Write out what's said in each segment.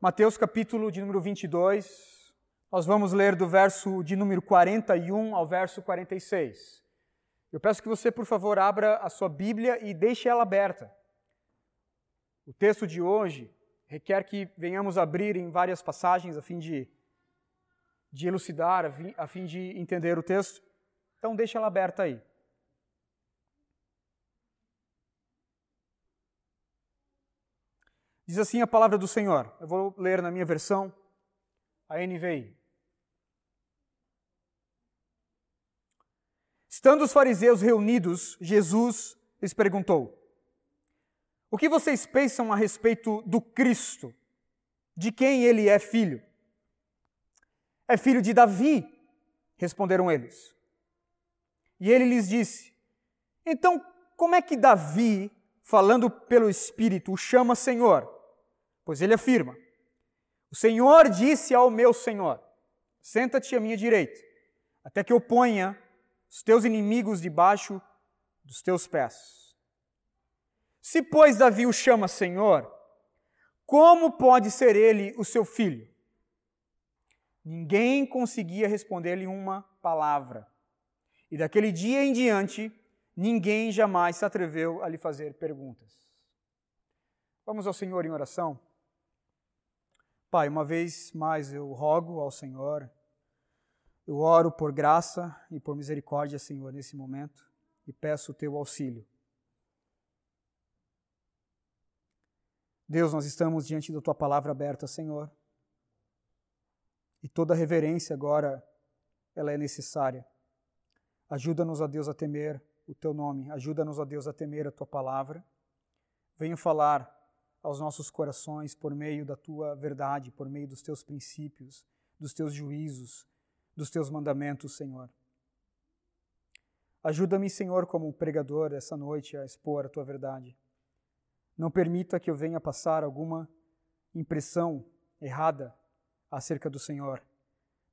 Mateus capítulo de número 22, nós vamos ler do verso de número 41 ao verso 46. Eu peço que você, por favor, abra a sua Bíblia e deixe ela aberta. O texto de hoje requer que venhamos abrir em várias passagens a fim de, de elucidar, a fim de entender o texto. Então, deixe ela aberta aí. Diz assim a palavra do Senhor. Eu vou ler na minha versão, a NVI. Estando os fariseus reunidos, Jesus lhes perguntou: O que vocês pensam a respeito do Cristo? De quem ele é filho? É filho de Davi, responderam eles. E ele lhes disse: Então, como é que Davi, falando pelo Espírito, o chama Senhor? Pois ele afirma: O Senhor disse ao meu Senhor: Senta-te à minha direita, até que eu ponha os teus inimigos debaixo dos teus pés. Se, pois, Davi o chama Senhor, como pode ser ele o seu filho? Ninguém conseguia responder-lhe uma palavra. E daquele dia em diante, ninguém jamais se atreveu a lhe fazer perguntas. Vamos ao Senhor em oração. Pai, uma vez mais eu rogo ao Senhor, eu oro por graça e por misericórdia, Senhor, nesse momento e peço o teu auxílio. Deus, nós estamos diante da tua palavra aberta, Senhor. E toda reverência agora ela é necessária. Ajuda-nos, a Deus, a temer o teu nome. Ajuda-nos, a Deus, a temer a tua palavra. Venha falar aos nossos corações por meio da tua verdade, por meio dos teus princípios, dos teus juízos, dos teus mandamentos, Senhor. Ajuda-me, Senhor, como pregador essa noite a expor a tua verdade. Não permita que eu venha passar alguma impressão errada acerca do Senhor,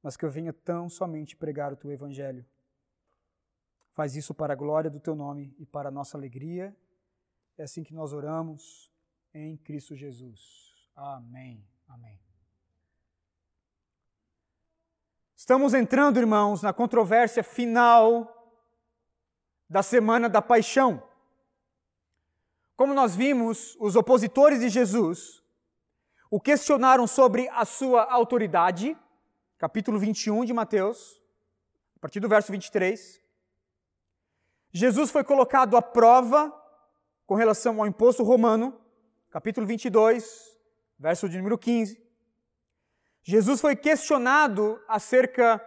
mas que eu venha tão somente pregar o teu evangelho. Faz isso para a glória do teu nome e para a nossa alegria. É assim que nós oramos em Cristo Jesus. Amém. Amém. Estamos entrando, irmãos, na controvérsia final da semana da paixão. Como nós vimos, os opositores de Jesus o questionaram sobre a sua autoridade, capítulo 21 de Mateus, a partir do verso 23. Jesus foi colocado à prova com relação ao imposto romano, capítulo 22, verso de número 15. Jesus foi questionado acerca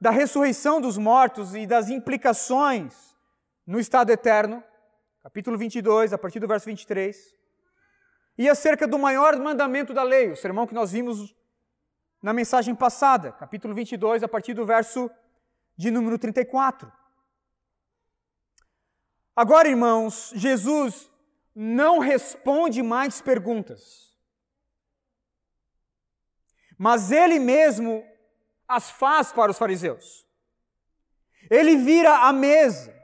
da ressurreição dos mortos e das implicações no estado eterno, capítulo 22, a partir do verso 23. E acerca do maior mandamento da lei, o sermão que nós vimos na mensagem passada, capítulo 22, a partir do verso de número 34. Agora, irmãos, Jesus não responde mais perguntas. Mas ele mesmo as faz para os fariseus. Ele vira a mesa.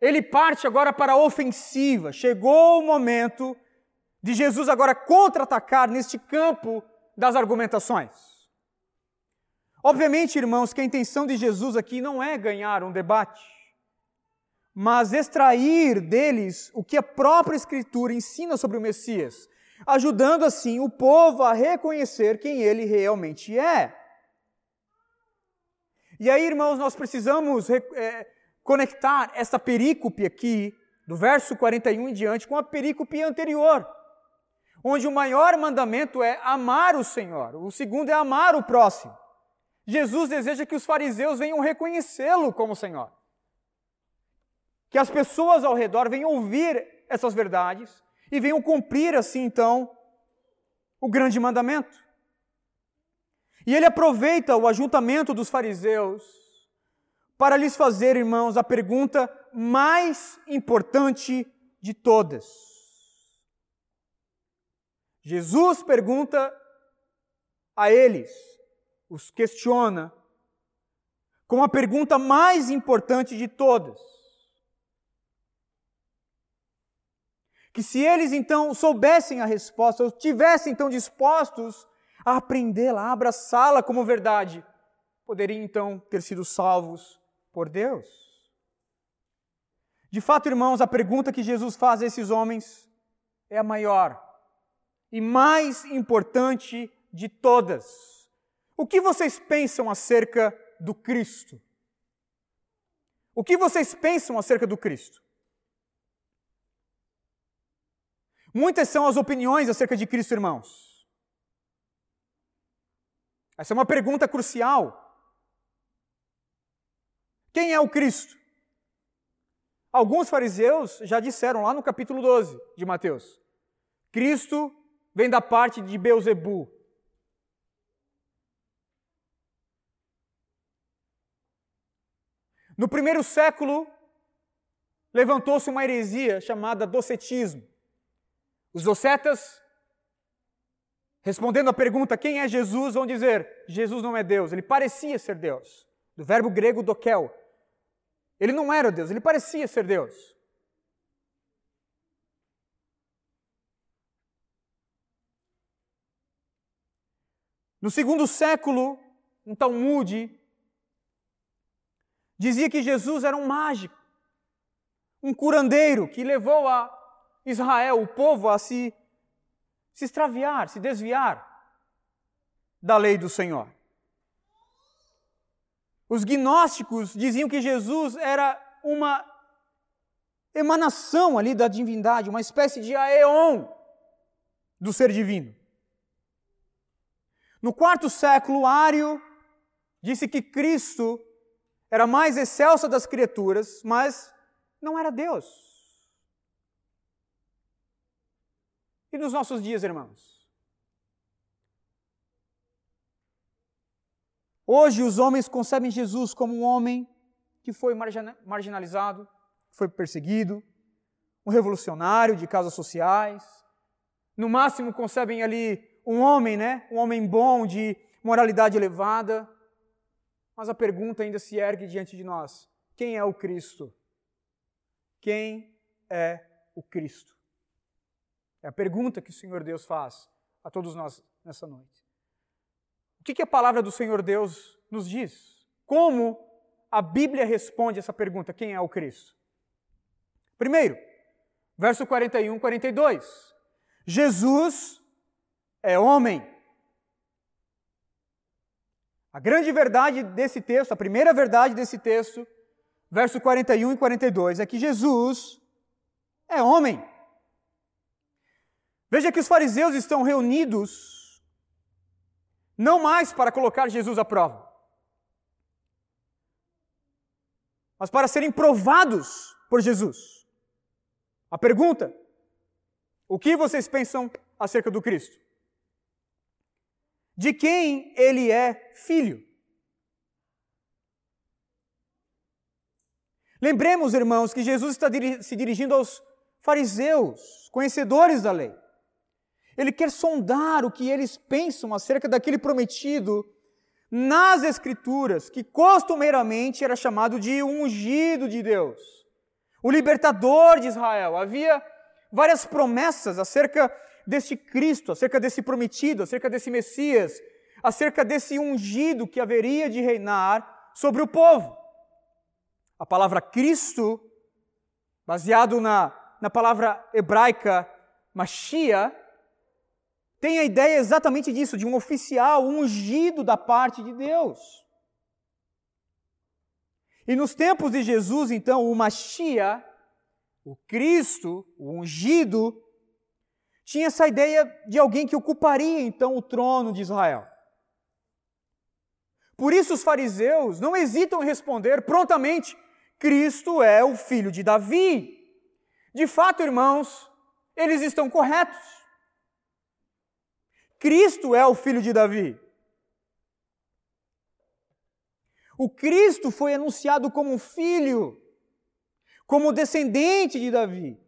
Ele parte agora para a ofensiva. Chegou o momento de Jesus agora contra-atacar neste campo das argumentações. Obviamente, irmãos, que a intenção de Jesus aqui não é ganhar um debate mas extrair deles o que a própria Escritura ensina sobre o Messias, ajudando assim o povo a reconhecer quem ele realmente é. E aí, irmãos, nós precisamos é, conectar essa perícope aqui, do verso 41 em diante, com a perícope anterior, onde o maior mandamento é amar o Senhor, o segundo é amar o próximo. Jesus deseja que os fariseus venham reconhecê-lo como Senhor que as pessoas ao redor venham ouvir essas verdades e venham cumprir assim então o grande mandamento. E ele aproveita o ajuntamento dos fariseus para lhes fazer, irmãos, a pergunta mais importante de todas. Jesus pergunta a eles, os questiona, com a pergunta mais importante de todas: Que se eles então soubessem a resposta, ou tivessem então dispostos a aprendê-la, a abraçá-la como verdade, poderiam então ter sido salvos por Deus. De fato, irmãos, a pergunta que Jesus faz a esses homens é a maior e mais importante de todas. O que vocês pensam acerca do Cristo? O que vocês pensam acerca do Cristo? Muitas são as opiniões acerca de Cristo, irmãos. Essa é uma pergunta crucial. Quem é o Cristo? Alguns fariseus já disseram lá no capítulo 12 de Mateus: Cristo vem da parte de Beuzebu. No primeiro século, levantou-se uma heresia chamada docetismo. Os docetas, respondendo à pergunta quem é Jesus, vão dizer: Jesus não é Deus, ele parecia ser Deus. Do verbo grego dokel. Ele não era Deus, ele parecia ser Deus. No segundo século, um Talmud dizia que Jesus era um mágico, um curandeiro que levou a Israel, o povo, a se, se extraviar, se desviar da lei do Senhor. Os gnósticos diziam que Jesus era uma emanação ali da divindade, uma espécie de aeon do ser divino. No quarto século, Ário disse que Cristo era mais excelsa das criaturas, mas não era Deus. E nos nossos dias, irmãos? Hoje os homens concebem Jesus como um homem que foi marginalizado, foi perseguido, um revolucionário de causas sociais. No máximo concebem ali um homem, né? Um homem bom, de moralidade elevada. Mas a pergunta ainda se ergue diante de nós: quem é o Cristo? Quem é o Cristo? É a pergunta que o Senhor Deus faz a todos nós nessa noite. O que, que a palavra do Senhor Deus nos diz? Como a Bíblia responde essa pergunta: quem é o Cristo? Primeiro, verso 41, 42. Jesus é homem. A grande verdade desse texto, a primeira verdade desse texto, verso 41 e 42, é que Jesus é homem. Veja que os fariseus estão reunidos não mais para colocar Jesus à prova, mas para serem provados por Jesus. A pergunta: o que vocês pensam acerca do Cristo? de quem ele é filho. Lembremos, irmãos, que Jesus está se dirigindo aos fariseus, conhecedores da lei. Ele quer sondar o que eles pensam acerca daquele prometido nas Escrituras, que costumeiramente era chamado de ungido de Deus, o libertador de Israel. Havia várias promessas acerca deste Cristo, acerca desse prometido, acerca desse Messias, acerca desse ungido que haveria de reinar sobre o povo. A palavra Cristo, baseado na, na palavra hebraica Machia, tem a ideia exatamente disso, de um oficial ungido da parte de Deus. E nos tempos de Jesus, então, o Machia, o Cristo, o ungido, tinha essa ideia de alguém que ocuparia então o trono de Israel. Por isso os fariseus não hesitam em responder prontamente: Cristo é o filho de Davi. De fato, irmãos, eles estão corretos. Cristo é o filho de Davi. O Cristo foi anunciado como filho, como descendente de Davi.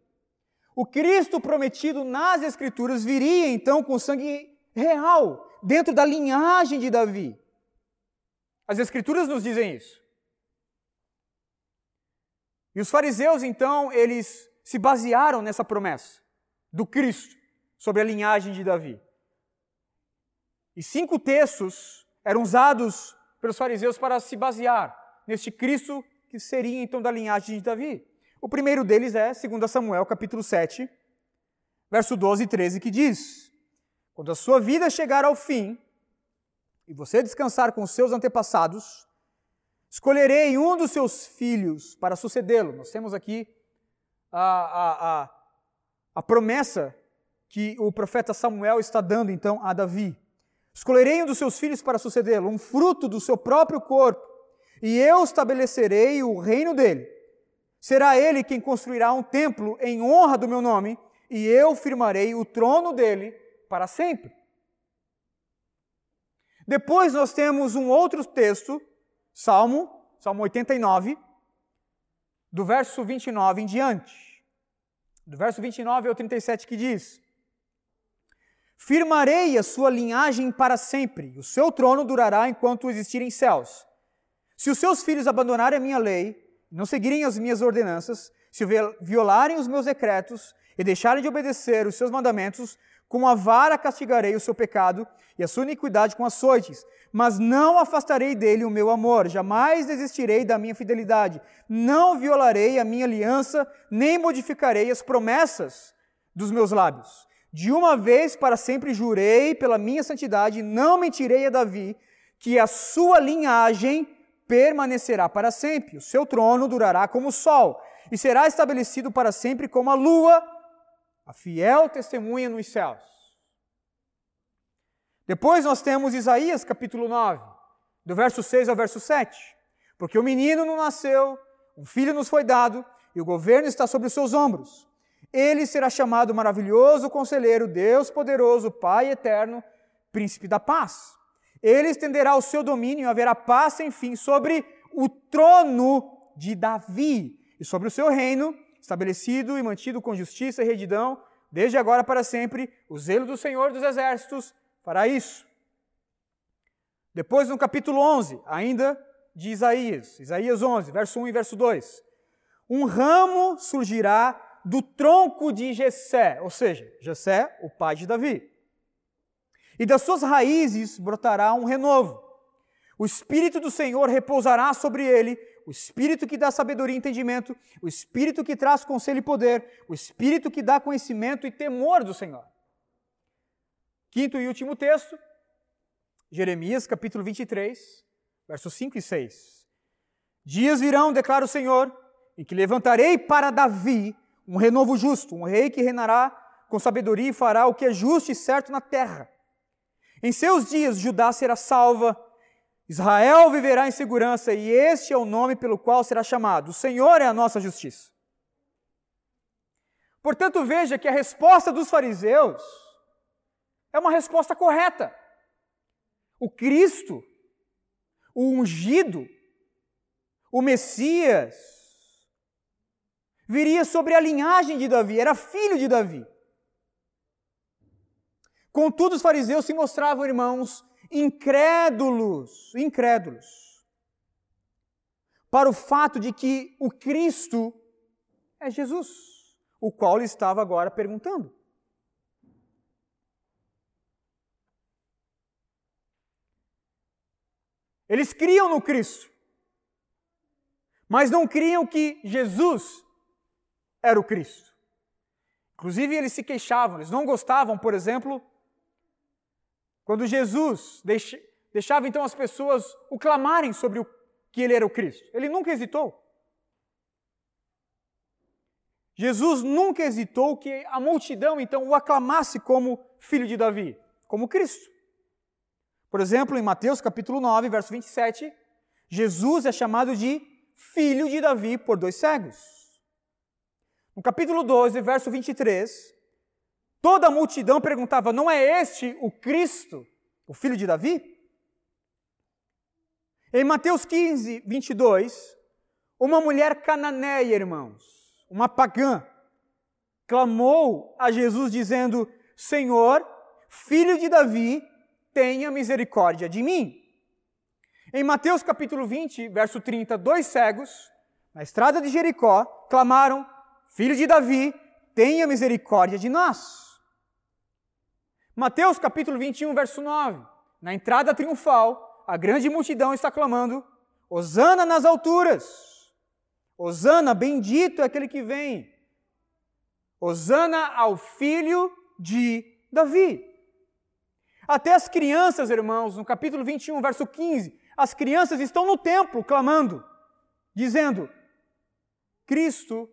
O Cristo prometido nas Escrituras viria então com sangue real, dentro da linhagem de Davi. As Escrituras nos dizem isso. E os fariseus, então, eles se basearam nessa promessa. do Cristo, sobre a linhagem de Davi. E cinco textos eram usados pelos fariseus para se basear neste Cristo que seria então da linhagem de Davi. O primeiro deles é 2 Samuel, capítulo 7, verso 12 e 13, que diz: Quando a sua vida chegar ao fim e você descansar com seus antepassados, escolherei um dos seus filhos para sucedê-lo. Nós temos aqui a, a, a, a promessa que o profeta Samuel está dando então a Davi. Escolherei um dos seus filhos para sucedê-lo, um fruto do seu próprio corpo, e eu estabelecerei o reino dele. Será ele quem construirá um templo em honra do meu nome, e eu firmarei o trono dele para sempre. Depois nós temos um outro texto, Salmo, Salmo 89, do verso 29 em diante. Do verso 29 ao 37 que diz: Firmarei a sua linhagem para sempre, o seu trono durará enquanto existirem céus. Se os seus filhos abandonarem a minha lei, não seguirem as minhas ordenanças, se violarem os meus decretos e deixarem de obedecer os seus mandamentos, com a vara castigarei o seu pecado e a sua iniquidade com açoites, mas não afastarei dele o meu amor, jamais desistirei da minha fidelidade, não violarei a minha aliança, nem modificarei as promessas dos meus lábios. De uma vez para sempre jurei pela minha santidade, não mentirei a Davi, que a sua linhagem permanecerá para sempre, o seu trono durará como o sol, e será estabelecido para sempre como a lua, a fiel testemunha nos céus. Depois nós temos Isaías capítulo 9, do verso 6 ao verso 7. Porque o menino não nasceu, um filho nos foi dado, e o governo está sobre os seus ombros. Ele será chamado maravilhoso conselheiro, Deus poderoso, Pai eterno, príncipe da paz. Ele estenderá o seu domínio e haverá paz sem fim sobre o trono de Davi e sobre o seu reino, estabelecido e mantido com justiça e retidão, desde agora para sempre. O zelo do Senhor dos exércitos fará isso. Depois, no capítulo 11, ainda de Isaías, Isaías 11, verso 1 e verso 2. Um ramo surgirá do tronco de Jessé, ou seja, Jessé, o pai de Davi. E das suas raízes brotará um renovo. O espírito do Senhor repousará sobre ele, o espírito que dá sabedoria e entendimento, o espírito que traz conselho e poder, o espírito que dá conhecimento e temor do Senhor. Quinto e último texto, Jeremias capítulo 23, versos 5 e 6. Dias virão, declara o Senhor, em que levantarei para Davi um renovo justo, um rei que reinará com sabedoria e fará o que é justo e certo na terra. Em seus dias, Judá será salva, Israel viverá em segurança, e este é o nome pelo qual será chamado: O Senhor é a nossa justiça. Portanto, veja que a resposta dos fariseus é uma resposta correta. O Cristo, o ungido, o Messias, viria sobre a linhagem de Davi, era filho de Davi. Contudo, os fariseus se mostravam, irmãos, incrédulos, incrédulos, para o fato de que o Cristo é Jesus, o qual ele estava agora perguntando. Eles criam no Cristo, mas não criam que Jesus era o Cristo. Inclusive, eles se queixavam, eles não gostavam, por exemplo, quando Jesus deixava então as pessoas o clamarem sobre o que ele era o Cristo. Ele nunca hesitou. Jesus nunca hesitou que a multidão então o aclamasse como filho de Davi, como Cristo. Por exemplo, em Mateus capítulo 9, verso 27, Jesus é chamado de filho de Davi por dois cegos. No capítulo 12, verso 23, toda a multidão perguntava: Não é este o Cristo, o filho de Davi? Em Mateus 15, 22, uma mulher cananeia, irmãos, uma pagã, clamou a Jesus dizendo: Senhor, filho de Davi, tenha misericórdia de mim. Em Mateus capítulo 20, verso 30, dois cegos, na estrada de Jericó, clamaram: Filho de Davi, tenha misericórdia de nós. Mateus capítulo 21, verso 9. Na entrada triunfal, a grande multidão está clamando: Hosana nas alturas! Hosana, bendito é aquele que vem! Hosana ao filho de Davi. Até as crianças, irmãos, no capítulo 21, verso 15, as crianças estão no templo clamando, dizendo: Cristo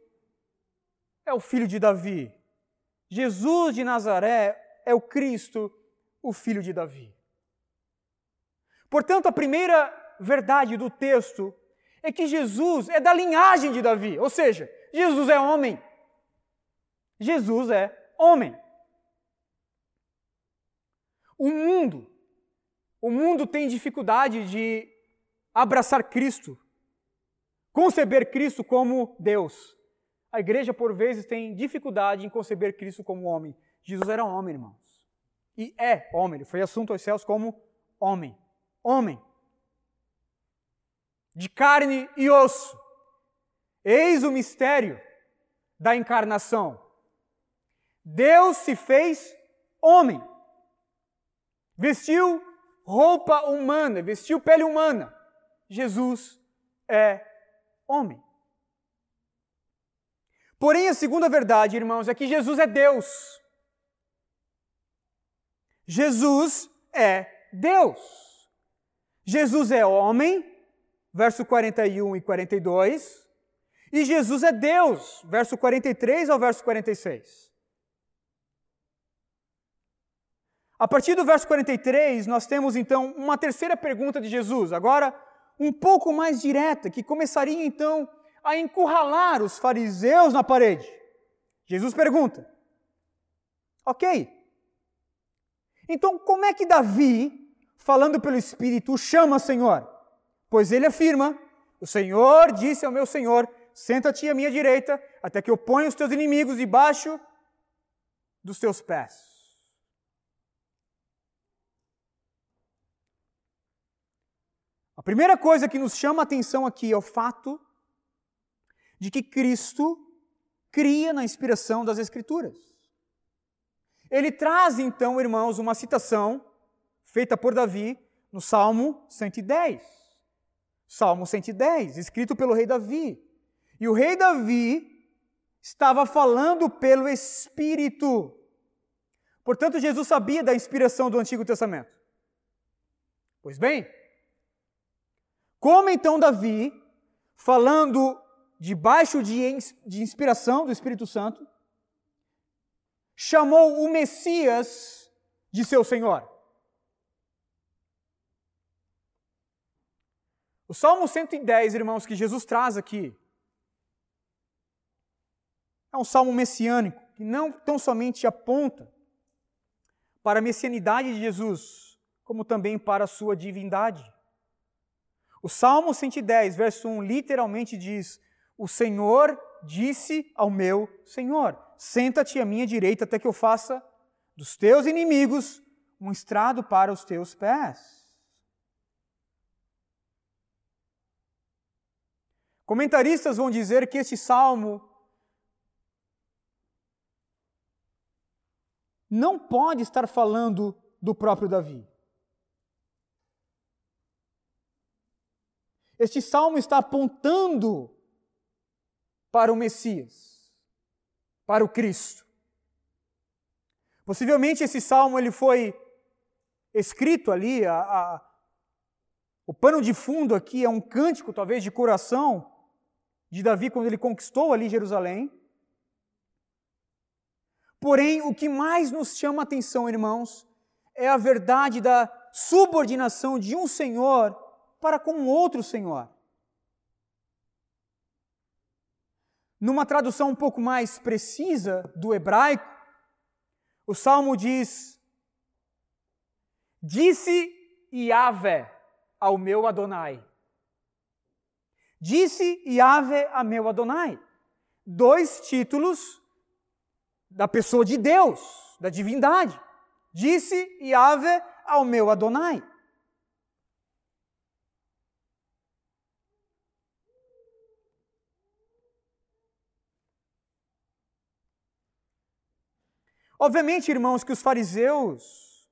é o filho de Davi. Jesus de Nazaré é o Cristo, o filho de Davi. Portanto, a primeira verdade do texto é que Jesus é da linhagem de Davi, ou seja, Jesus é homem. Jesus é homem. O mundo, o mundo tem dificuldade de abraçar Cristo, conceber Cristo como Deus. A igreja, por vezes, tem dificuldade em conceber Cristo como homem. Jesus era homem, irmãos. E é homem, ele foi assunto aos céus como homem. Homem. De carne e osso. Eis o mistério da encarnação. Deus se fez homem. Vestiu roupa humana, vestiu pele humana. Jesus é homem. Porém, a segunda verdade, irmãos, é que Jesus é Deus. Jesus é Deus. Jesus é homem, verso 41 e 42, e Jesus é Deus, verso 43 ao verso 46. A partir do verso 43, nós temos então uma terceira pergunta de Jesus, agora um pouco mais direta, que começaria então a encurralar os fariseus na parede. Jesus pergunta: Ok, então como é que Davi, falando pelo Espírito, chama Senhor? Pois ele afirma: O Senhor disse ao meu Senhor: Senta-te à minha direita, até que eu ponha os teus inimigos debaixo dos teus pés. A primeira coisa que nos chama a atenção aqui é o fato de que Cristo cria na inspiração das Escrituras. Ele traz então, irmãos, uma citação feita por Davi no Salmo 110. Salmo 110, escrito pelo rei Davi. E o rei Davi estava falando pelo Espírito. Portanto, Jesus sabia da inspiração do Antigo Testamento. Pois bem, como então Davi, falando debaixo de, de inspiração do Espírito Santo, chamou o Messias de seu Senhor? O Salmo 110, irmãos, que Jesus traz aqui, é um salmo messiânico que não tão somente aponta para a messianidade de Jesus, como também para a sua divindade. O Salmo 110, verso 1, literalmente diz: O Senhor disse ao meu Senhor: Senta-te à minha direita até que eu faça dos teus inimigos um estrado para os teus pés. Comentaristas vão dizer que esse salmo não pode estar falando do próprio Davi. Este salmo está apontando para o Messias, para o Cristo. Possivelmente esse salmo ele foi escrito ali, a, a, o pano de fundo aqui é um cântico, talvez de coração, de Davi quando ele conquistou ali Jerusalém. Porém, o que mais nos chama a atenção, irmãos, é a verdade da subordinação de um Senhor para com outro Senhor. Numa tradução um pouco mais precisa do hebraico, o salmo diz: Disse Yahvé ao meu Adonai. Disse Yahvé a meu Adonai. Dois títulos da pessoa de Deus, da divindade. Disse Yahvé ao meu Adonai. Obviamente, irmãos, que os fariseus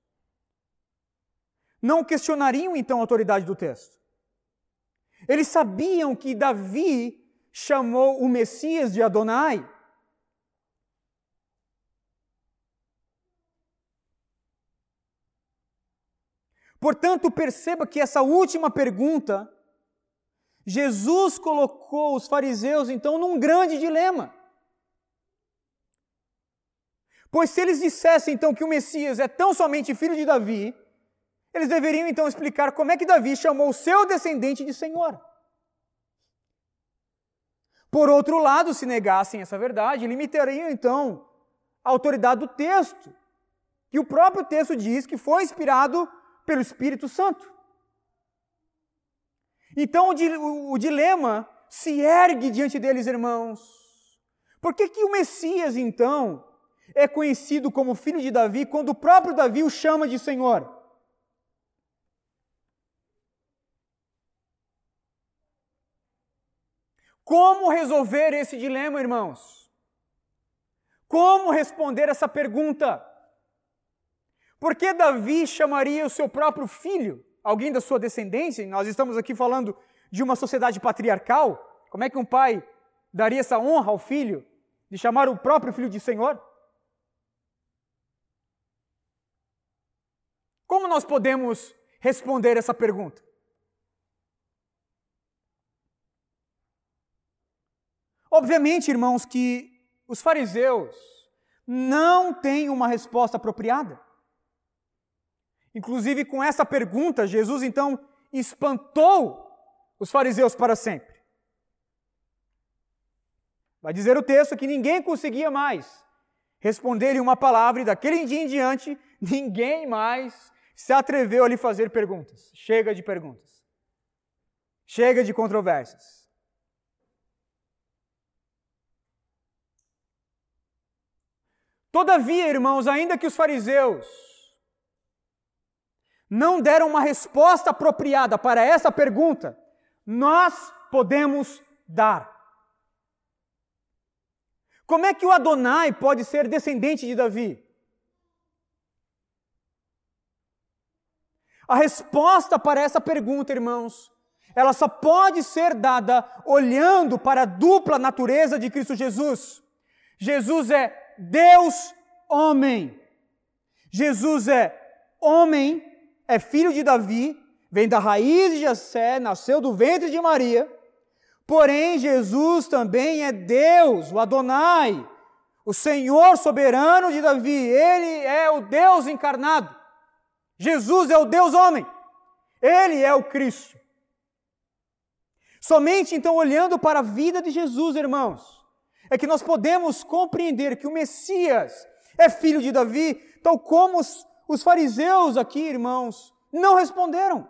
não questionariam então a autoridade do texto. Eles sabiam que Davi chamou o Messias de Adonai. Portanto, perceba que essa última pergunta, Jesus colocou os fariseus então num grande dilema. Pois se eles dissessem então que o Messias é tão somente filho de Davi, eles deveriam então explicar como é que Davi chamou o seu descendente de Senhor. Por outro lado, se negassem essa verdade, limitariam então a autoridade do texto, que o próprio texto diz que foi inspirado pelo Espírito Santo. Então o, dilema se ergue diante deles, irmãos. Por que, que o Messias, então, é conhecido como filho de Davi quando o próprio Davi o chama de Senhor? Como resolver esse dilema, irmãos? Como responder essa pergunta? Por que Davi chamaria o seu próprio filho, alguém da sua descendência? Nós estamos aqui falando de uma sociedade patriarcal. Como é que um pai daria essa honra ao filho de chamar o próprio filho de Senhor? Como nós podemos responder essa pergunta? Obviamente, irmãos, que os fariseus não têm uma resposta apropriada. Inclusive, com essa pergunta, Jesus então espantou os fariseus para sempre. Vai dizer o texto que ninguém conseguia mais responder-lhe uma palavra, e daquele dia em diante, ninguém mais se atreveu a lhe fazer perguntas. Chega de perguntas. Chega de controvérsias. Todavia, irmãos, ainda que os fariseus não deram uma resposta apropriada para essa pergunta, nós podemos dar. Como é que o Adonai pode ser descendente de Davi? A resposta para essa pergunta, irmãos, ela só pode ser dada olhando para a dupla natureza de Cristo Jesus. Jesus é Deus homem. Jesus é homem, é filho de Davi, vem da raiz de Jessé, nasceu do ventre de Maria. Porém, Jesus também é Deus, o Adonai, o Senhor soberano de Davi. Ele é o Deus encarnado. Jesus é o Deus homem. Ele é o Cristo. Somente então olhando para a vida de Jesus, irmãos, é que nós podemos compreender que o Messias é filho de Davi, tal como os, os fariseus aqui, irmãos, não responderam.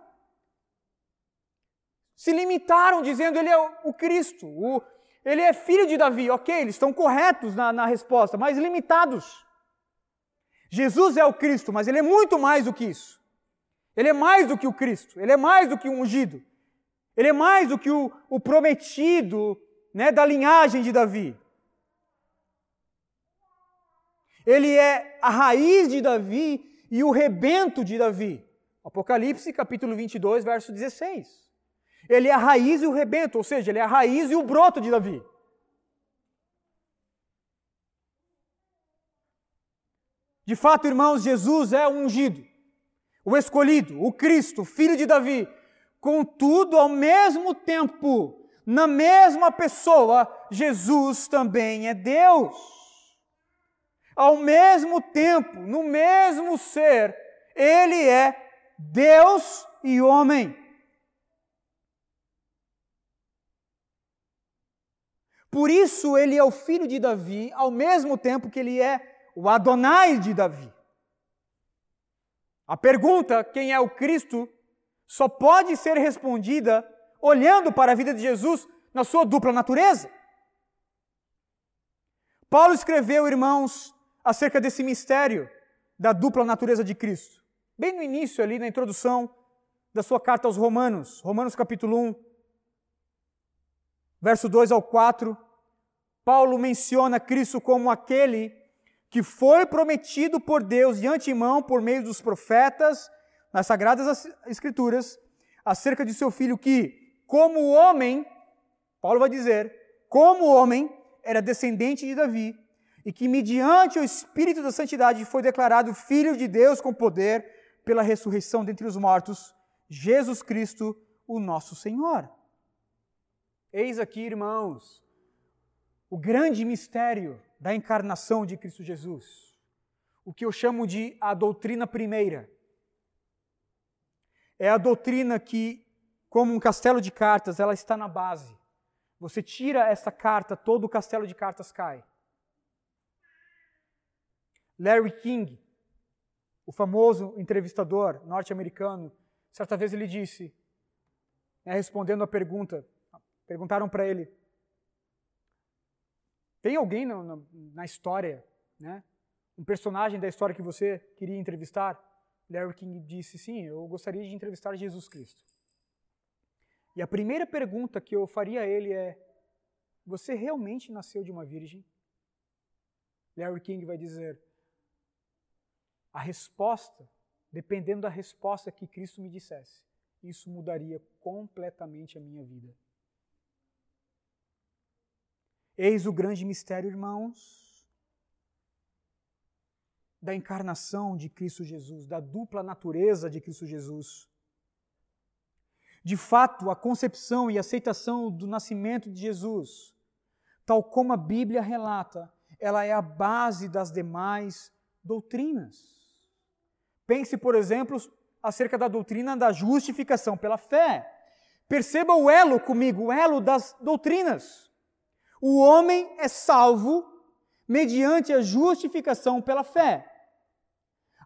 Se limitaram dizendo ele é o, o Cristo, o, ele é filho de Davi. Ok, eles estão corretos na, na resposta, mas limitados. Jesus é o Cristo, mas ele é muito mais do que isso. Ele é mais do que o Cristo, ele é mais do que o ungido, ele é mais do que o, o prometido né, da linhagem de Davi. Ele é a raiz de Davi e o rebento de Davi. Apocalipse capítulo 22, verso 16. Ele é a raiz e o rebento, ou seja, ele é a raiz e o broto de Davi. De fato, irmãos, Jesus é o ungido, o escolhido, o Cristo, filho de Davi. Contudo, ao mesmo tempo, na mesma pessoa, Jesus também é Deus ao mesmo tempo, no mesmo ser, ele é Deus e homem. Por isso ele é o filho de Davi, ao mesmo tempo que ele é o Adonai de Davi. A pergunta, quem é o Cristo, só pode ser respondida olhando para a vida de Jesus na sua dupla natureza. Paulo escreveu, irmãos, acerca desse mistério da dupla natureza de Cristo. Bem no início, ali na introdução da sua carta aos Romanos, Romanos capítulo 1, verso 2 ao 4, Paulo menciona Cristo como aquele que foi prometido por Deus de antemão por meio dos profetas nas sagradas escrituras acerca de seu filho que, como homem, Paulo vai dizer, como homem era descendente de Davi e que mediante o espírito da santidade foi declarado filho de Deus com poder pela ressurreição dentre os mortos, Jesus Cristo, o nosso Senhor. Eis aqui, irmãos, o grande mistério da encarnação de Cristo Jesus. O que eu chamo de a doutrina primeira. É a doutrina que, como um castelo de cartas, ela está na base. Você tira essa carta, todo o castelo de cartas cai. Larry King, o famoso entrevistador norte-americano, certa vez ele disse, né, respondendo a pergunta, perguntaram para ele: tem alguém na, na, história, né? Um personagem da história que você queria entrevistar? Larry King disse: Sim, eu gostaria de entrevistar Jesus Cristo. E a primeira pergunta que eu faria a ele é: Você realmente nasceu de uma virgem? Larry King vai dizer: A resposta, dependendo da resposta que Cristo me dissesse, isso mudaria completamente a minha vida. Eis o grande mistério, irmãos, da encarnação de Cristo Jesus, da dupla natureza de Cristo Jesus. De fato, a concepção e aceitação do nascimento de Jesus, tal como a Bíblia relata, ela é a base das demais doutrinas. Pense, por exemplo, acerca da doutrina da justificação pela fé. Perceba o elo comigo, o elo das doutrinas. O homem é salvo mediante a justificação pela fé.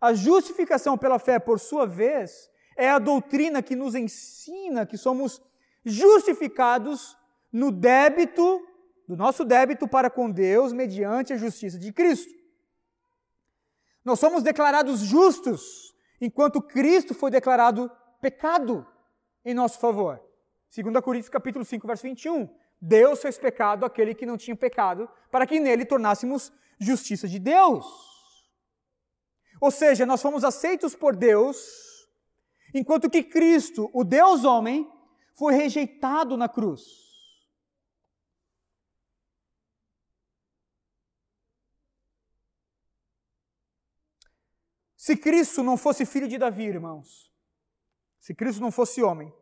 A justificação pela fé, por sua vez, é a doutrina que nos ensina que somos justificados no débito, do nosso débito para com Deus, mediante a justiça de Cristo. Nós somos declarados justos, enquanto Cristo foi declarado pecado em nosso favor. 2 Coríntios capítulo 5, verso 21. Deus fez pecado aquele que não tinha pecado, para que nele tornássemos justiça de Deus. Ou seja, nós fomos aceitos por Deus, enquanto que Cristo, o Deus homem, foi rejeitado na cruz. Se Cristo não fosse filho de Davi, irmãos, se Cristo não fosse homem,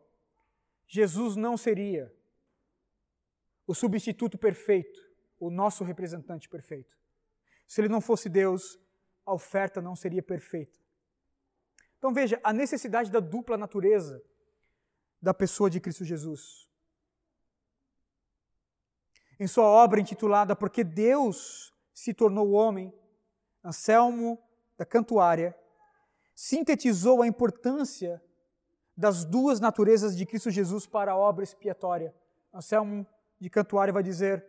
Jesus não seria o substituto perfeito, o nosso representante perfeito. Se ele não fosse Deus, a oferta não seria perfeita. Então veja a necessidade da dupla natureza da pessoa de Cristo Jesus. Em sua obra intitulada Porque Deus se tornou homem, Anselmo da Cantuária sintetizou a importância das duas naturezas de Cristo Jesus para a obra expiatória. Anselmo de Cantuário vai dizer: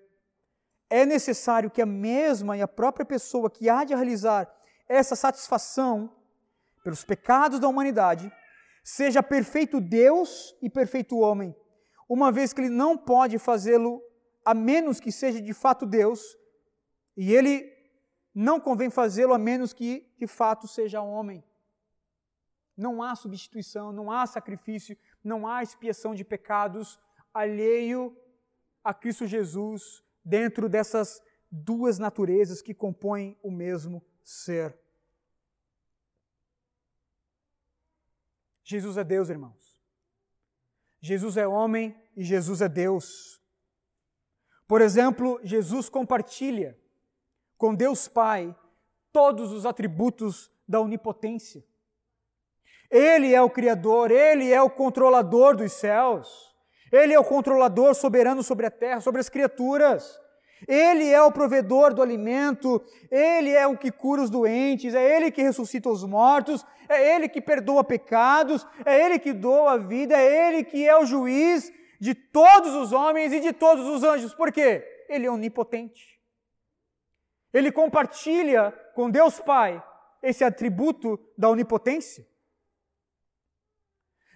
é necessário que a mesma e a própria pessoa que há de realizar essa satisfação pelos pecados da humanidade seja perfeito Deus e perfeito homem, uma vez que ele não pode fazê-lo a menos que seja de fato Deus, e ele não convém fazê-lo a menos que de fato seja homem. Não há substituição, não há sacrifício, não há expiação de pecados alheio a Cristo Jesus dentro dessas duas naturezas que compõem o mesmo ser. Jesus é Deus, irmãos. Jesus é homem e Jesus é Deus. Por exemplo, Jesus compartilha com Deus Pai todos os atributos da onipotência. Ele é o Criador, ele é o controlador dos céus. Ele é o controlador soberano sobre a terra, sobre as criaturas. Ele é o provedor do alimento, Ele é o que cura os doentes, é Ele que ressuscita os mortos, é Ele que perdoa pecados, é Ele que doa a vida, é Ele que é o juiz de todos os homens e de todos os anjos. Por quê? Ele é onipotente. Ele compartilha com Deus Pai esse atributo da onipotência.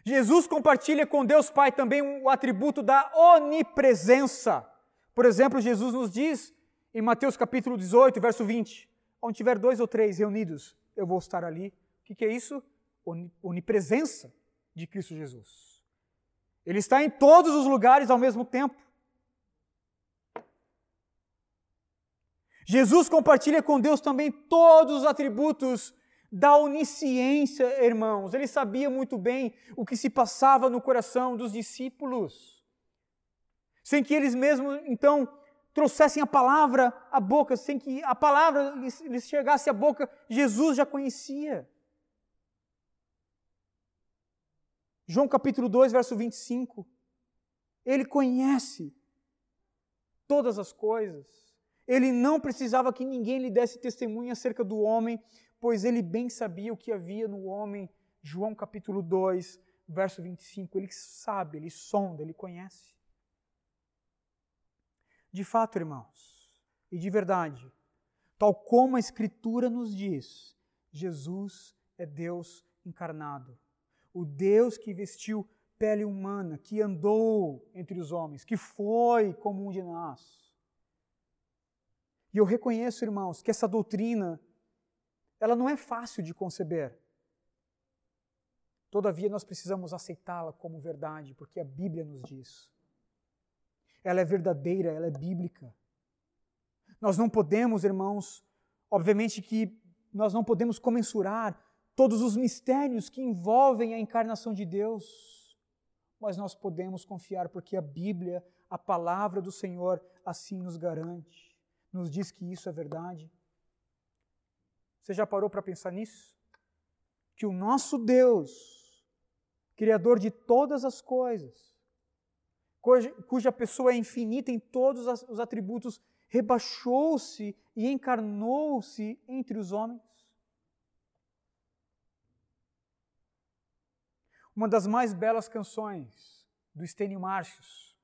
Jesus compartilha com Deus Pai também o atributo da onipresença. Por exemplo, Jesus nos diz em Mateus capítulo 18, verso 20: onde tiver dois ou três reunidos, eu vou estar ali. O que, é isso? Onipresença de Cristo Jesus. Ele está em todos os lugares ao mesmo tempo. Jesus compartilha com Deus também todos os atributos da onisciência, irmãos. Ele sabia muito bem o que se passava no coração dos discípulos. Sem que eles mesmos, então, trouxessem a palavra à boca, sem que a palavra lhes, chegasse à boca, Jesus já conhecia. João capítulo 2, verso 25. Ele conhece todas as coisas. Ele não precisava que ninguém lhe desse testemunho acerca do homem, pois ele bem sabia o que havia no homem. João capítulo 2, verso 25. Ele sabe, ele sonda, ele conhece. De fato, irmãos, e de verdade, tal como a Escritura nos diz, Jesus é Deus encarnado. O Deus que vestiu pele humana, que andou entre os homens, que foi como um de nós. E eu reconheço, irmãos, que essa doutrina, ela não é fácil de conceber. Todavia, nós precisamos aceitá-la como verdade, porque a Bíblia nos diz. Ela é verdadeira, ela é bíblica. Nós não podemos, irmãos, obviamente que nós não podemos comensurar todos os mistérios que envolvem a encarnação de Deus, mas nós podemos confiar porque a Bíblia, a palavra do Senhor, assim nos garante nos diz que isso é verdade? Você já parou para pensar nisso? Que o nosso Deus, Criador de todas as coisas, cuja, pessoa é infinita em todos os atributos, rebaixou-se e encarnou-se entre os homens? Uma das mais belas canções do Stênio Marcius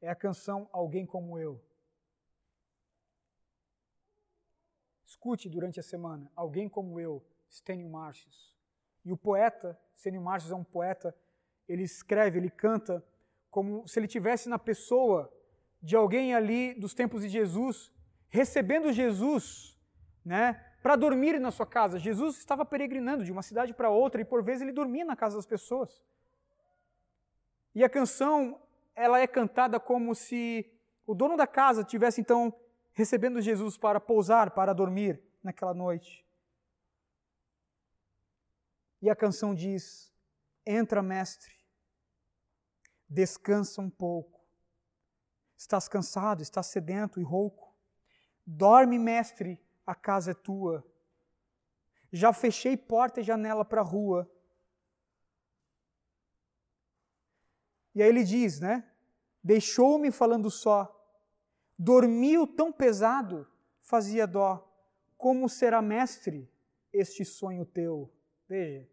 é a canção Alguém Como Eu. Escute durante a semana alguém como eu, Stênio Marcius. E o poeta, Stênio Marcius é um poeta, ele escreve, ele canta como se ele tivesse na pessoa de alguém ali dos tempos de Jesus, recebendo Jesus, né, para dormir na sua casa. Jesus estava peregrinando de uma cidade para outra e por vezes ele dormia na casa das pessoas. E a canção, ela é cantada como se o dono da casa tivesse então recebendo Jesus para pousar, para dormir naquela noite. E a canção diz: Entra, mestre, descansa um pouco. Estás cansado, estás sedento e rouco. Dorme, mestre, a casa é tua. Já fechei porta e janela para a rua. E aí ele diz, né? Deixou-me falando só Dormiu tão pesado, fazia dó. Como será mestre este sonho teu? Veja,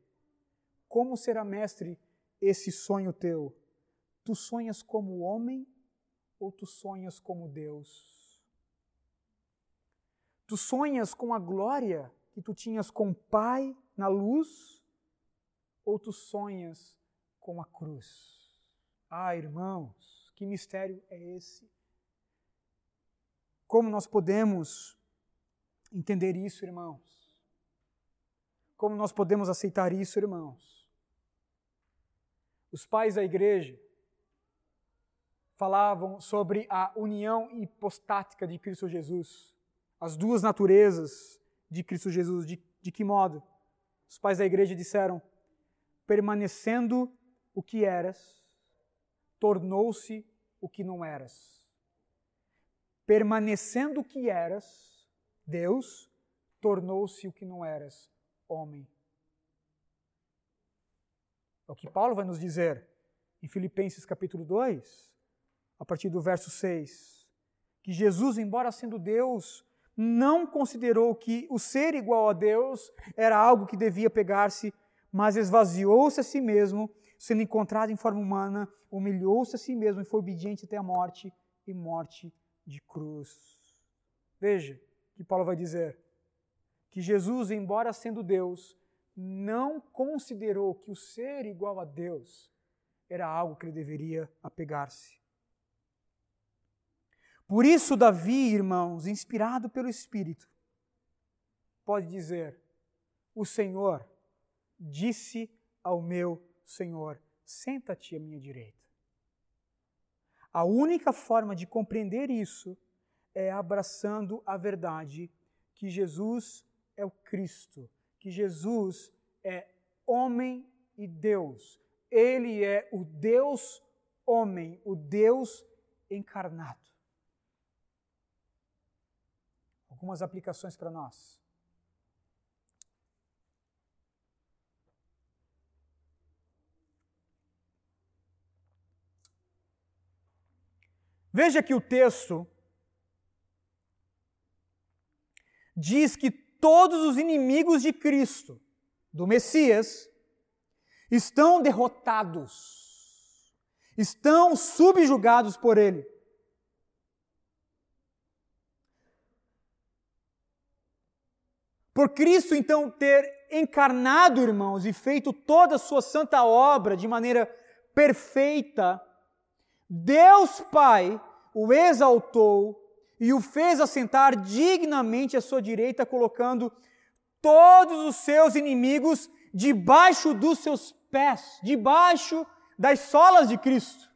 como será mestre esse sonho teu? Tu sonhas como homem ou tu sonhas como Deus? Tu sonhas com a glória que tu tinhas com o Pai na luz ou tu sonhas com a cruz? Ah, irmãos, que mistério é esse? Como nós podemos entender isso, irmãos? Como nós podemos aceitar isso, irmãos? Os pais da igreja falavam sobre a união hipostática de Cristo Jesus, as duas naturezas de Cristo Jesus. De, de que modo? Os pais da igreja disseram: permanecendo o que eras, tornou-se o que não eras permanecendo o que eras, Deus, tornou-se o que não eras, homem. É o que Paulo vai nos dizer em Filipenses capítulo 2, a partir do verso 6, que Jesus, embora sendo Deus, não considerou que o ser igual a Deus era algo que devia pegar-se, mas esvaziou-se a si mesmo, sendo encontrado em forma humana, humilhou-se a si mesmo e foi obediente até a morte e morte de cruz. Veja que Paulo vai dizer que Jesus, embora sendo Deus, não considerou que o ser igual a Deus era algo que ele deveria apegar-se. Por isso, Davi, irmãos, inspirado pelo Espírito, pode dizer: O Senhor disse ao meu Senhor: Senta-te à minha direita. A única forma de compreender isso é abraçando a verdade que Jesus é o Cristo, que Jesus é homem e Deus. Ele é o Deus homem, o Deus encarnado. Algumas aplicações para nós. Veja que o texto diz que todos os inimigos de Cristo, do Messias, estão derrotados, estão subjugados por ele. Por Cristo, então, ter encarnado, irmãos, e feito toda a sua santa obra de maneira perfeita, Deus Pai o exaltou e o fez assentar dignamente à sua direita, colocando todos os seus inimigos debaixo dos seus pés, debaixo das solas de Cristo.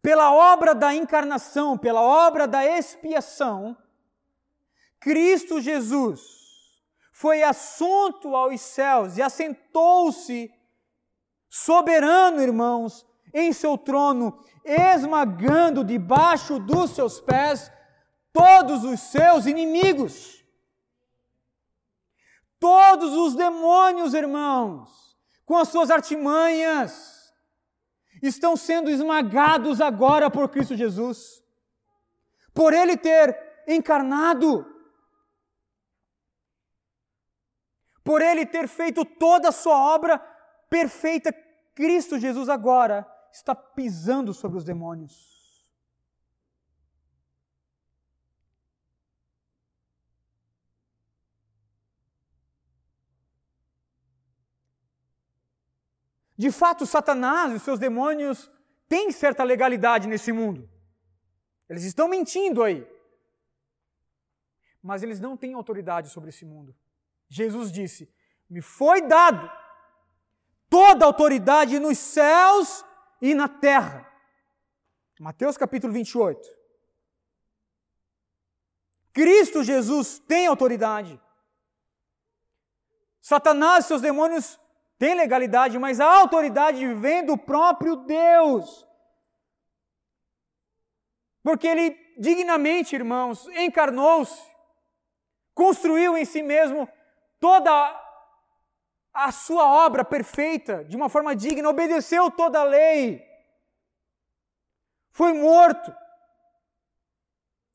Pela obra da encarnação, pela obra da expiação, Cristo Jesus foi assunto aos céus e assentou-se soberano, irmãos, em seu trono, esmagando debaixo dos seus pés todos os seus inimigos. Todos os demônios, irmãos, com as suas artimanhas, estão sendo esmagados agora por Cristo Jesus. Por ele ter encarnado, por ele ter feito toda a sua obra perfeita Cristo Jesus agora está pisando sobre os demônios. De fato, Satanás e os seus demônios têm certa legalidade nesse mundo. Eles estão mentindo aí. Mas eles não têm autoridade sobre esse mundo. Jesus disse: Me foi dado toda autoridade nos céus e na terra. Mateus capítulo 28. Cristo Jesus tem autoridade. Satanás e seus demônios têm legalidade, mas a autoridade vem do próprio Deus. Porque ele dignamente, irmãos, encarnou-se, construiu em si mesmo toda a sua obra perfeita, de uma forma digna, obedeceu toda a lei, foi morto,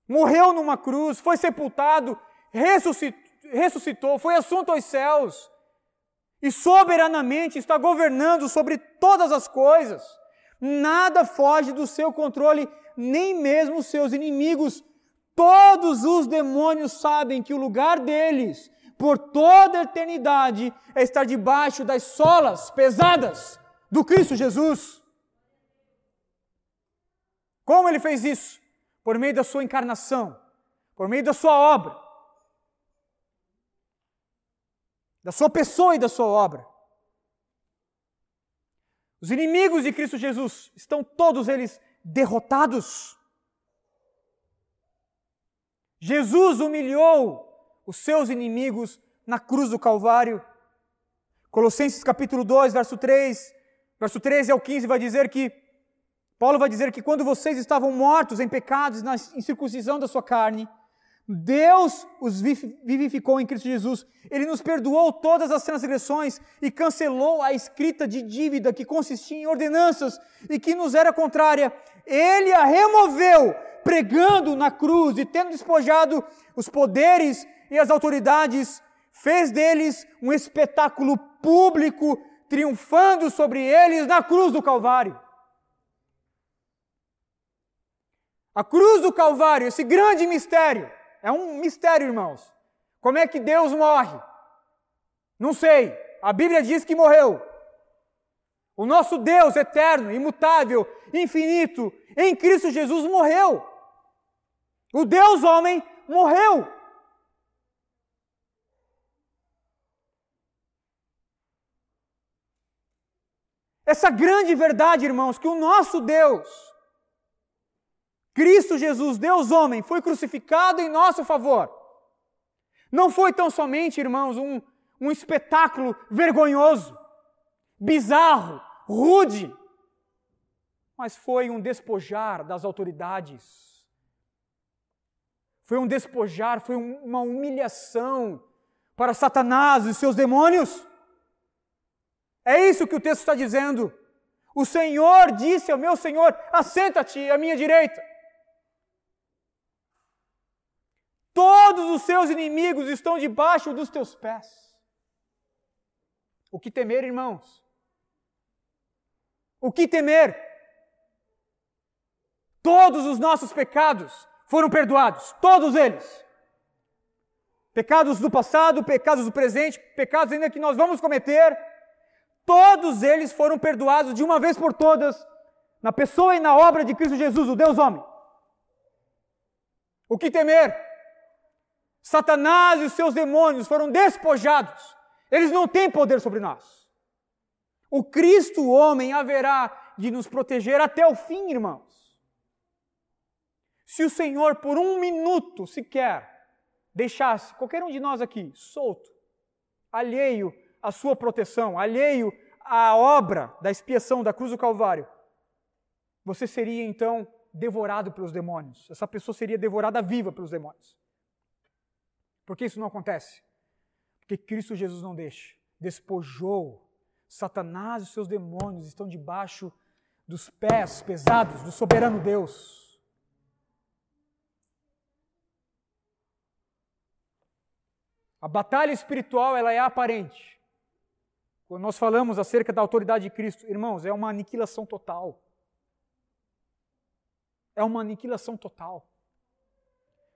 morreu numa cruz, foi sepultado, ressuscitou, foi assunto aos céus e soberanamente está governando sobre todas as coisas. Nada foge do seu controle, nem mesmo os seus inimigos. Todos os demônios sabem que o lugar deles por toda a eternidade é estar debaixo das solas pesadas do Cristo Jesus. Como ele fez isso? Por meio da sua encarnação, por meio da sua obra, da sua pessoa e da sua obra. Os inimigos de Cristo Jesus estão todos eles derrotados. Jesus humilhou os seus inimigos na cruz do Calvário. Colossenses capítulo 2, verso 3, verso 13 ao 15 vai dizer que Paulo vai dizer que quando vocês estavam mortos em pecados, na incircuncisão da sua carne, Deus os vivificou em Cristo Jesus. Ele nos perdoou todas as transgressões e cancelou a escrita de dívida que consistia em ordenanças e que nos era contrária. Ele a removeu, pregando na cruz e tendo despojado os poderes e as autoridades, fez deles um espetáculo público, triunfando sobre eles na cruz do Calvário. A cruz do Calvário, esse grande mistério, é um mistério, irmãos. Como é que Deus morre? Não sei. A Bíblia diz que morreu. O nosso Deus eterno, imutável, infinito, em Cristo Jesus morreu. O Deus homem morreu. Essa grande verdade, irmãos, que o nosso Deus, Cristo Jesus, Deus homem, foi crucificado em nosso favor. Não foi tão somente, irmãos, um, um espetáculo vergonhoso, bizarro, rude, mas foi um despojar das autoridades. Foi um despojar, foi um, uma humilhação para Satanás e seus demônios. É isso que o texto está dizendo. O Senhor disse ao meu Senhor: assenta-te à minha direita. Todos os seus inimigos estão debaixo dos teus pés. O que temer, irmãos? O que temer? Todos os nossos pecados foram perdoados, todos eles. Pecados do passado, pecados do presente, pecados ainda que nós vamos cometer Todos eles foram perdoados de uma vez por todas na pessoa e na obra de Cristo Jesus, o Deus homem. O que temer? Satanás e os seus demônios foram despojados. Eles não têm poder sobre nós. O Cristo homem haverá de nos proteger até o fim, irmãos. Se o Senhor, por um minuto sequer, deixasse qualquer um de nós aqui solto, alheio a sua proteção, alheio à obra da expiação da cruz do Calvário, você seria então devorado pelos demônios. Essa pessoa seria devorada viva pelos demônios. Por que isso não acontece? Porque Cristo Jesus não deixa. Despojou. Satanás e seus demônios estão debaixo dos pés pesados do soberano Deus. A batalha espiritual ela é aparente. Quando nós falamos acerca da autoridade de Cristo, irmãos, é uma aniquilação total. É uma aniquilação total.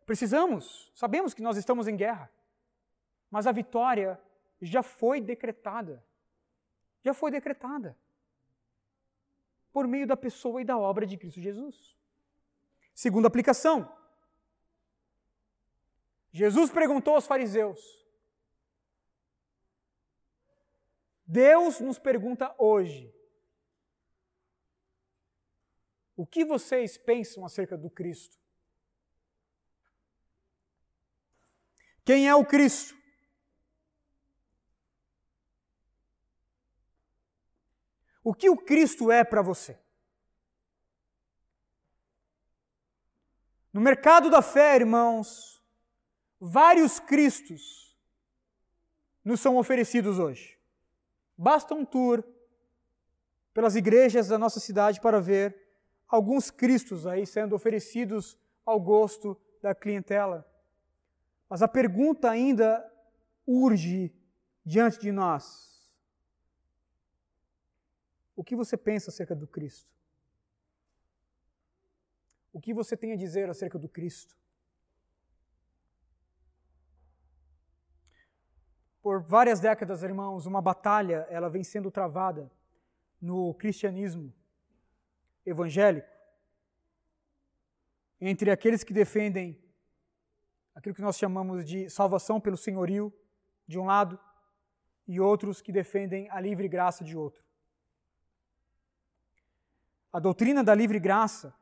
Precisamos, sabemos que nós estamos em guerra, mas a vitória já foi decretada. Já foi decretada. Por meio da pessoa e da obra de Cristo Jesus. Segunda aplicação. Jesus perguntou aos fariseus: Deus nos pergunta hoje: o que vocês pensam acerca do Cristo? Quem é o Cristo? O que o Cristo é para você? No mercado da fé, irmãos, vários Cristos nos são oferecidos hoje. Basta um tour pelas igrejas da nossa cidade para ver alguns cristos aí sendo oferecidos ao gosto da clientela. Mas a pergunta ainda urge diante de nós. O que você pensa acerca do Cristo? O que você tem a dizer acerca do Cristo? Por várias décadas, irmãos, uma batalha ela vem sendo travada no cristianismo evangélico entre aqueles que defendem aquilo que nós chamamos de salvação pelo senhorio, de um lado, e outros que defendem a livre graça de outro. A doutrina da livre graça,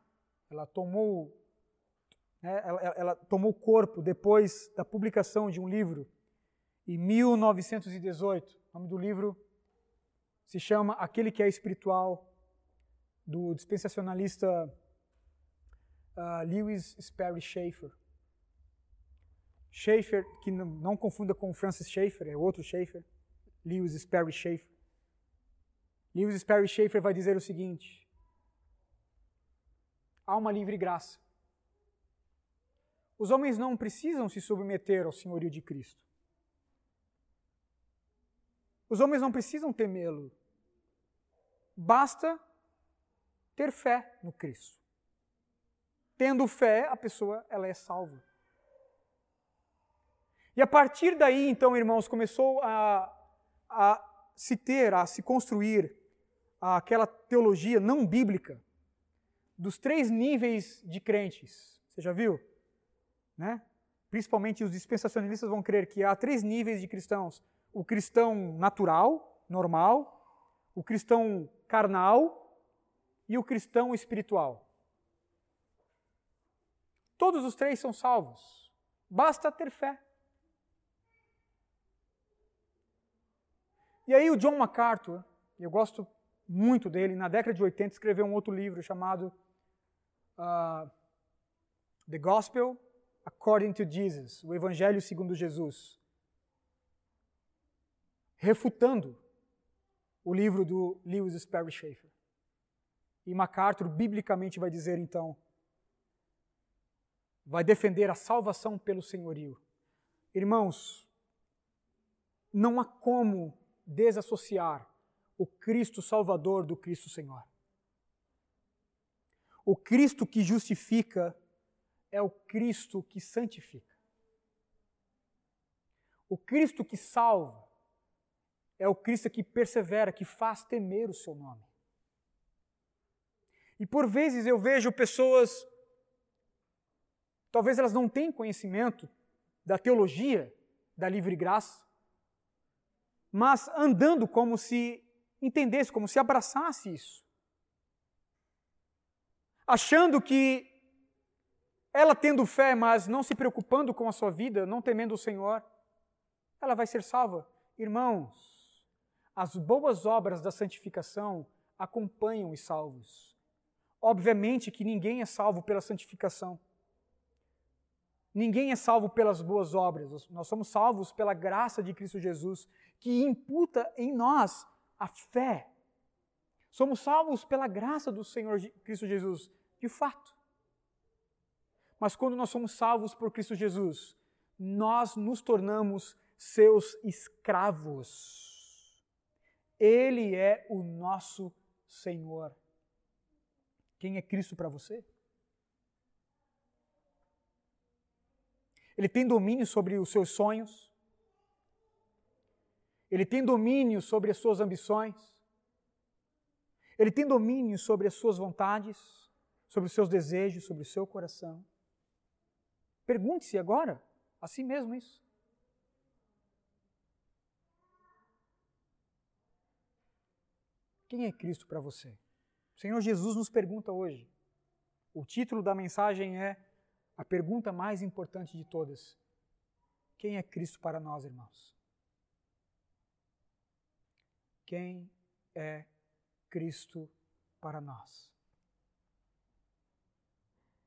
ela tomou, né, ela, ela tomou corpo depois da publicação de um livro em 1918. O nome do livro se chama Aquele que é Espiritual, do dispensacionalista uh, Lewis Sperry Schaeffer. Schaeffer, que não, não, confunda com Francis Schaeffer, é outro Schaeffer, Lewis Sperry Schaeffer. Lewis Sperry Schaeffer vai dizer o seguinte: há uma livre graça. Os homens não precisam se submeter ao senhorio de Cristo. Os homens não precisam temê-lo. Basta ter fé no Cristo. Tendo fé, a pessoa ela é salva. E a partir daí, então, irmãos, começou a, a se ter, a se construir aquela teologia não bíblica dos três níveis de crentes. Você já viu? né? Principalmente os dispensacionalistas vão crer que há três níveis de cristãos: o cristão natural, normal, o cristão carnal e o cristão espiritual. Todos os três são salvos. Basta ter fé. E aí o John MacArthur, eu gosto muito dele, na década de 80 escreveu um outro livro chamado uh, The Gospel According to Jesus, o Evangelho segundo Jesus, refutando o livro do Lewis Sperry Schaeffer. E MacArthur biblicamente vai dizer então, vai defender a salvação pelo senhorio. Irmãos, não há como desassociar o Cristo Salvador do Cristo Senhor. O Cristo que justifica é o Cristo que santifica. O Cristo que salva é o Cristo que persevera, que faz temer o seu nome. E por vezes eu vejo pessoas, talvez elas não tenham conhecimento da teologia da livre graça, mas andando como se entendesse, como se abraçasse isso. Achando que ela tendo fé, mas não se preocupando com a sua vida, não temendo o Senhor, ela vai ser salva. Irmãos, as boas obras da santificação acompanham os salvos. Obviamente que ninguém é salvo pela santificação. Ninguém é salvo pelas boas obras. Nós somos salvos pela graça de Cristo Jesus, que imputa em nós a fé. Somos salvos pela graça do Senhor Cristo Jesus, de fato. Mas quando nós somos salvos por Cristo Jesus, nós nos tornamos seus escravos. Ele é o nosso Senhor. Quem é Cristo para você? Ele tem domínio sobre os seus sonhos. Ele tem domínio sobre as suas ambições. Ele tem domínio sobre as suas vontades, sobre os seus desejos, sobre o seu coração. Pergunte-se agora, a si mesmo isso. Quem é Cristo para você? O Senhor Jesus nos pergunta hoje. O título da mensagem é a pergunta mais importante de todas: Quem é Cristo para nós, irmãos? Quem é Cristo para nós?